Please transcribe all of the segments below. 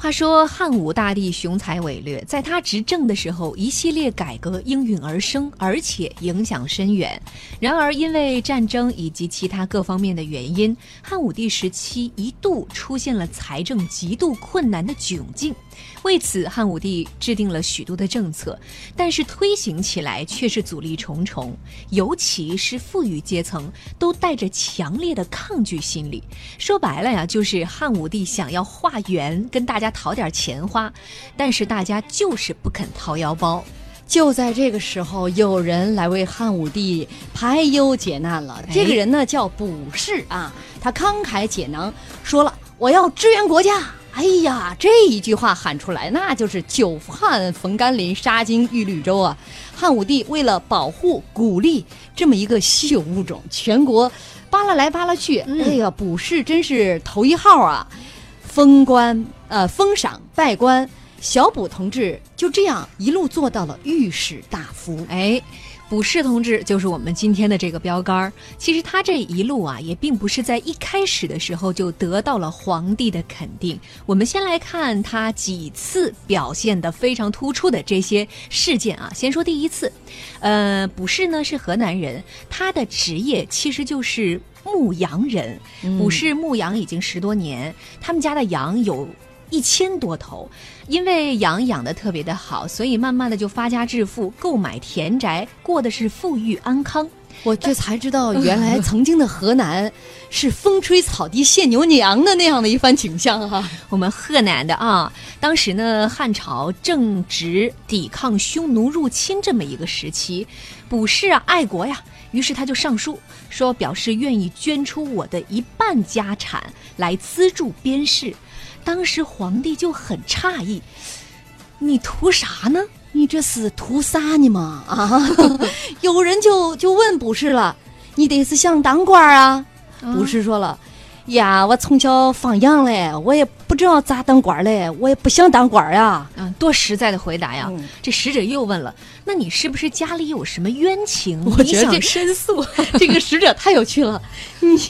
话说汉武大帝雄才伟略，在他执政的时候，一系列改革应运而生，而且影响深远。然而，因为战争以及其他各方面的原因，汉武帝时期一度出现了财政极度困难的窘境。为此，汉武帝制定了许多的政策，但是推行起来却是阻力重重，尤其是富裕阶层都带着强烈的抗拒心理。说白了呀，就是汉武帝想要化缘，跟大家讨点钱花，但是大家就是不肯掏腰包。就在这个时候，有人来为汉武帝排忧解难了。这个人呢叫卜氏啊，他慷慨解囊，说了我要支援国家。哎呀，这一句话喊出来，那就是久旱逢甘霖，杀金遇绿洲啊！汉武帝为了保护、鼓励这么一个稀有物种，全国扒拉来扒拉去，哎呀，卜氏真是头一号啊！封官呃，封赏拜官，小卜同志就这样一路做到了御史大夫。哎。卜氏同志就是我们今天的这个标杆儿。其实他这一路啊，也并不是在一开始的时候就得到了皇帝的肯定。我们先来看他几次表现的非常突出的这些事件啊。先说第一次，呃，卜氏呢是河南人，他的职业其实就是牧羊人。卜氏牧羊已经十多年，他们家的羊有。一千多头，因为羊养的特别的好，所以慢慢的就发家致富，购买田宅，过的是富裕安康。我这才知道，原来曾经的河南是风吹草低见牛羊的那样的一番景象哈。我们河南的啊，当时呢汉朝正值抵抗匈奴入侵这么一个时期，卜氏啊爱国呀，于是他就上书说，表示愿意捐出我的一半家产来资助边事。当时皇帝就很诧异，你图啥呢？你这是图啥呢嘛？啊！有人就就问卜氏了，你得是想当官啊？卜氏说了。呀，我从小放羊嘞，我也不知道咋当官嘞，我也不想当官呀。嗯，多实在的回答呀！这使者又问了，那你是不是家里有什么冤情？我觉得申诉。这个使者太有趣了，你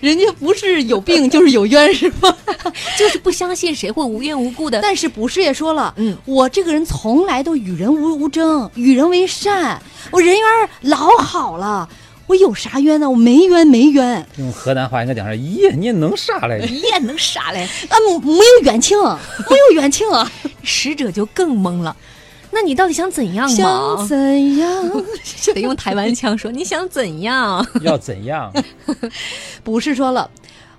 人家不是有病就是有冤是吗？就是不相信谁会无缘无故的。但是卜师也说了，嗯，我这个人从来都与人无无争，与人为善，我人缘老好了。我有啥冤呢？我没冤，没冤。用河南话应该讲是：咦，你能啥嘞？咦，能啥嘞？啊，没有冤情，没有冤情啊！使者就更懵了。那你到底想怎样嘛？想怎样？得用台湾腔说。你想怎样？要怎样？不是说了，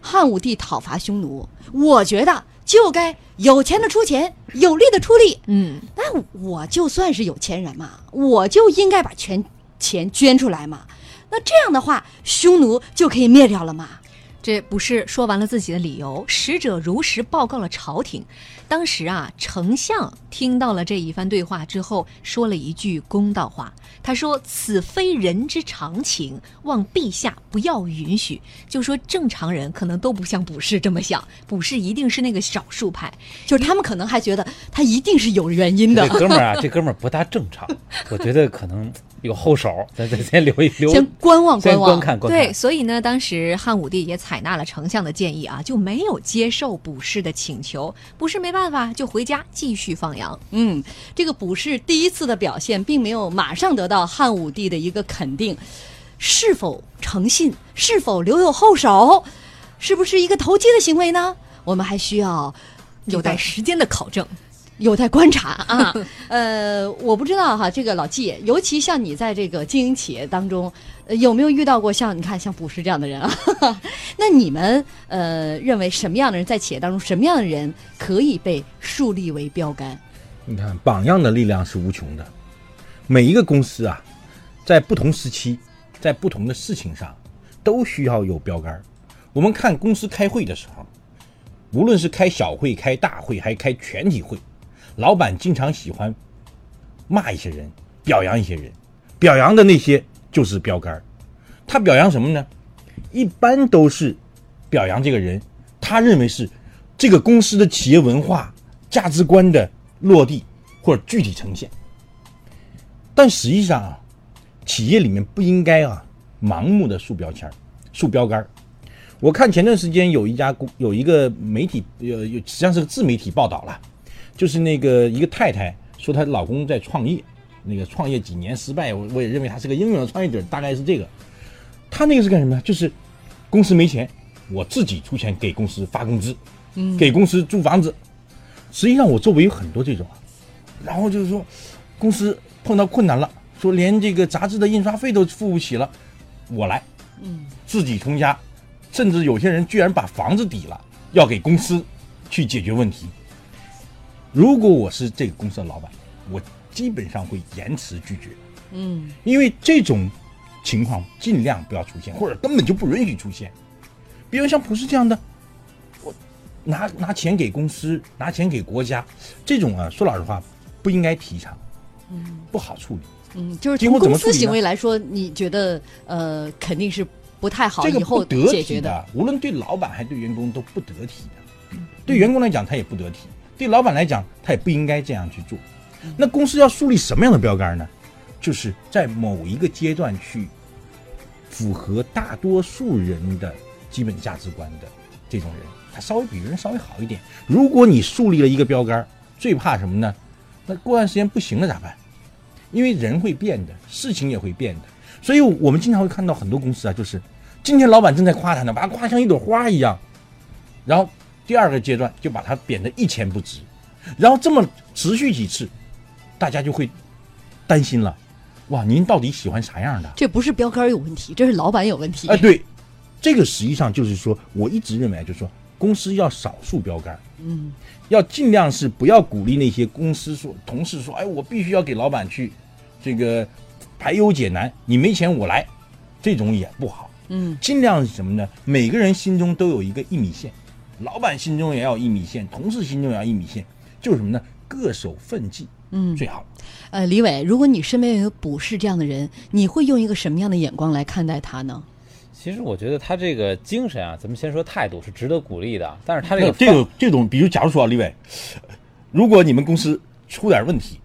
汉武帝讨伐匈奴，我觉得就该有钱的出钱，有力的出力。嗯，那我就算是有钱人嘛，我就应该把全钱捐出来嘛。那这样的话，匈奴就可以灭掉了吗？这不是说完了自己的理由，使者如实报告了朝廷。当时啊，丞相听到了这一番对话之后，说了一句公道话。他说：“此非人之常情，望陛下不要允许。”就说正常人可能都不像卜氏这么想，卜氏一定是那个少数派，就是他们可能还觉得他一定是有原因的。这哥们儿啊，这哥们儿不大正常，我觉得可能。有后手，咱咱 先留一留，先观望观望，观看观看。对，所以呢，当时汉武帝也采纳了丞相的建议啊，就没有接受卜氏的请求。卜氏没办法，就回家继续放羊。嗯，这个卜氏第一次的表现，并没有马上得到汉武帝的一个肯定，是否诚信，是否留有后手，是不是一个投机的行为呢？我们还需要有待时间的考证。有待观察啊，呃，我不知道哈，这个老季，尤其像你在这个经营企业当中，有没有遇到过像你看像卜师这样的人啊？那你们呃认为什么样的人在企业当中，什么样的人可以被树立为标杆？你看，榜样的力量是无穷的。每一个公司啊，在不同时期，在不同的事情上，都需要有标杆。我们看公司开会的时候，无论是开小会、开大会，还开全体会。老板经常喜欢骂一些人，表扬一些人，表扬的那些就是标杆他表扬什么呢？一般都是表扬这个人，他认为是这个公司的企业文化、价值观的落地或者具体呈现。但实际上啊，企业里面不应该啊盲目的树标签、树标杆我看前段时间有一家公有一个媒体，呃，有实际上是个自媒体报道了，就是那个一个太太说她老公在创业，那个创业几年失败，我我也认为他是个英勇的创业者，大概是这个。他那个是干什么呢？就是公司没钱，我自己出钱给公司发工资，嗯，给公司租房子。实际上我周围有很多这种，然后就是说公司碰到困难了，说连这个杂志的印刷费都付不起了，我来，嗯，自己从家，甚至有些人居然把房子抵了，要给公司去解决问题。如果我是这个公司的老板，我基本上会严词拒绝，嗯，因为这种情况尽量不要出现，或者根本就不允许出现。比如像普世这样的，我拿拿钱给公司，拿钱给国家，这种啊，说老实话，不应该提倡，嗯，不好处理。嗯，就是从公司行为来说，你觉得呃肯定是不太好，这个以后不得体的，无论对老板还是对员工都不得体的。对员工来讲，他也不得体；对老板来讲，他也不应该这样去做。那公司要树立什么样的标杆呢？就是在某一个阶段去符合大多数人的基本价值观的这种人，他稍微比别人稍微好一点。如果你树立了一个标杆，最怕什么呢？那过段时间不行了咋办？因为人会变的，事情也会变的，所以我们经常会看到很多公司啊，就是今天老板正在夸他呢，把他夸像一朵花一样，然后第二个阶段就把他贬得一钱不值，然后这么持续几次，大家就会担心了，哇，您到底喜欢啥样的？这不是标杆有问题，这是老板有问题。哎，对，这个实际上就是说，我一直认为就是说，公司要少数标杆，嗯，要尽量是不要鼓励那些公司说同事说，哎，我必须要给老板去这个排忧解难，你没钱我来，这种也不好。嗯，尽量是什么呢？每个人心中都有一个一米线，老板心中也要一米线，同事心中也要一米线，就是什么呢？各守分际，嗯最好。呃，李伟，如果你身边有不是这样的人，你会用一个什么样的眼光来看待他呢？其实我觉得他这个精神啊，咱们先说态度是值得鼓励的，但是他这个这个这种，比如假如说啊，李伟，如果你们公司出点问题，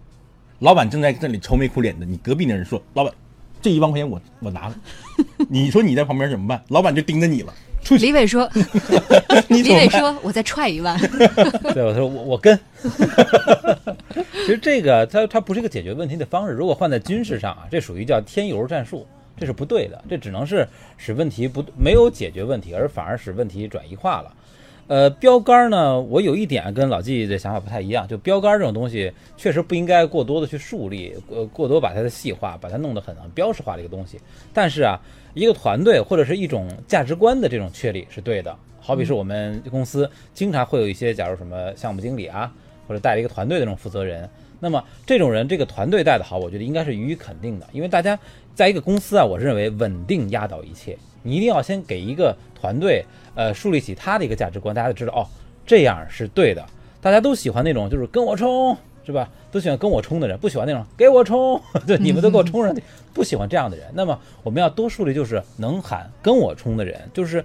老板正在这里愁眉苦脸的，你隔壁的人说，老板，这一万块钱我我拿了，你说你在旁边怎么办？老板就盯着你了，出去，李伟说，你李伟怎么办？说，我再踹一万。对，我说我我跟。其实这个它它不是一个解决问题的方式，如果换在军事上啊，这属于叫添油战术，这是不对的，这只能是使问题不没有解决问题，而反而使问题转移化了。呃，标杆儿呢，我有一点跟老纪的想法不太一样，就标杆儿这种东西确实不应该过多的去树立，呃，过多把它的细化，把它弄得很很标识化的一个东西。但是啊，一个团队或者是一种价值观的这种确立是对的。好比是我们公司经常会有一些，假如什么项目经理啊，或者带了一个团队的这种负责人，那么这种人这个团队带的好，我觉得应该是予以肯定的，因为大家在一个公司啊，我是认为稳定压倒一切，你一定要先给一个团队呃树立起他的一个价值观，大家就知道哦，这样是对的。大家都喜欢那种就是跟我冲，是吧？都喜欢跟我冲的人，不喜欢那种给我冲，对，你们都给我冲上去，不喜欢这样的人。那么我们要多树立就是能喊跟我冲的人，就是。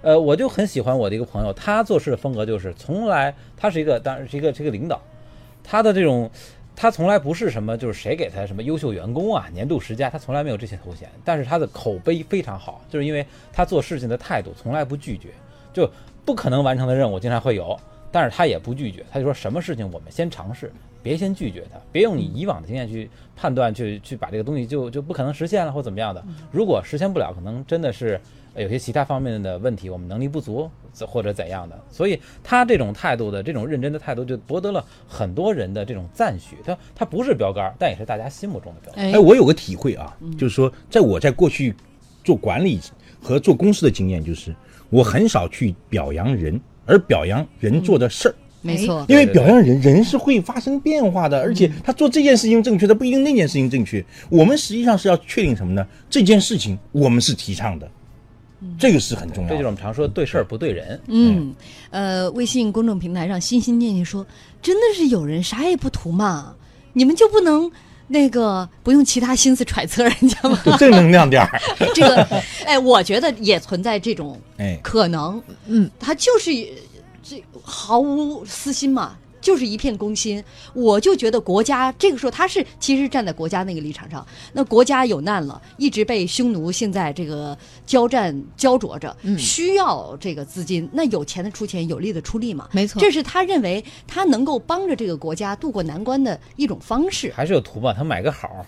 呃，我就很喜欢我的一个朋友，他做事的风格就是从来，他是一个当然是一个是一个领导，他的这种，他从来不是什么就是谁给他什么优秀员工啊、年度十佳，他从来没有这些头衔，但是他的口碑非常好，就是因为他做事情的态度从来不拒绝，就不可能完成的任务经常会有，但是他也不拒绝，他就说什么事情我们先尝试，别先拒绝他，别用你以往的经验去判断，去去把这个东西就就不可能实现了或怎么样的，如果实现不了，可能真的是。呃有些其他方面的问题，我们能力不足或者怎样的，所以他这种态度的这种认真的态度，就博得了很多人的这种赞许。他他不是标杆，但也是大家心目中的标杆。哎哎，我有个体会啊，就是说，在我在过去做管理和做公司的经验，就是我很少去表扬人，而表扬人做的事儿。没错，因为表扬人，人是会发生变化的，而且他做这件事情正确，他不一定那件事情正确。我们实际上是要确定什么呢？这件事情我们是提倡的，这个是很重要的。这就是我们常说对事儿不对人。嗯，呃，微信公众平台上心心念念说，真的是有人啥也不图嘛，你们就不能那个不用其他心思揣测人家吗？就 正能量点儿，这个，哎，我觉得也存在这种哎，可能，嗯，他就是这毫无私心嘛，就是一片公心。我就觉得国家这个时候他是其实站在国家那个立场上，那国家有难了，一直被匈奴现在这个交战焦灼着，嗯需要这个资金，那有钱的出钱，有力的出力嘛。没错这是他认为他能够帮着这个国家渡过难关的一种方式。还是有图吧？他买个好，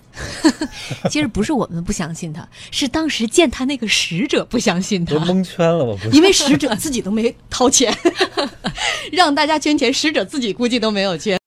其实不是我们不相信他，是当时见他那个使者不相信他都。蒙圈了，我不是。因为使者自己都没掏钱，让大家捐钱，使者自己估计都没有捐。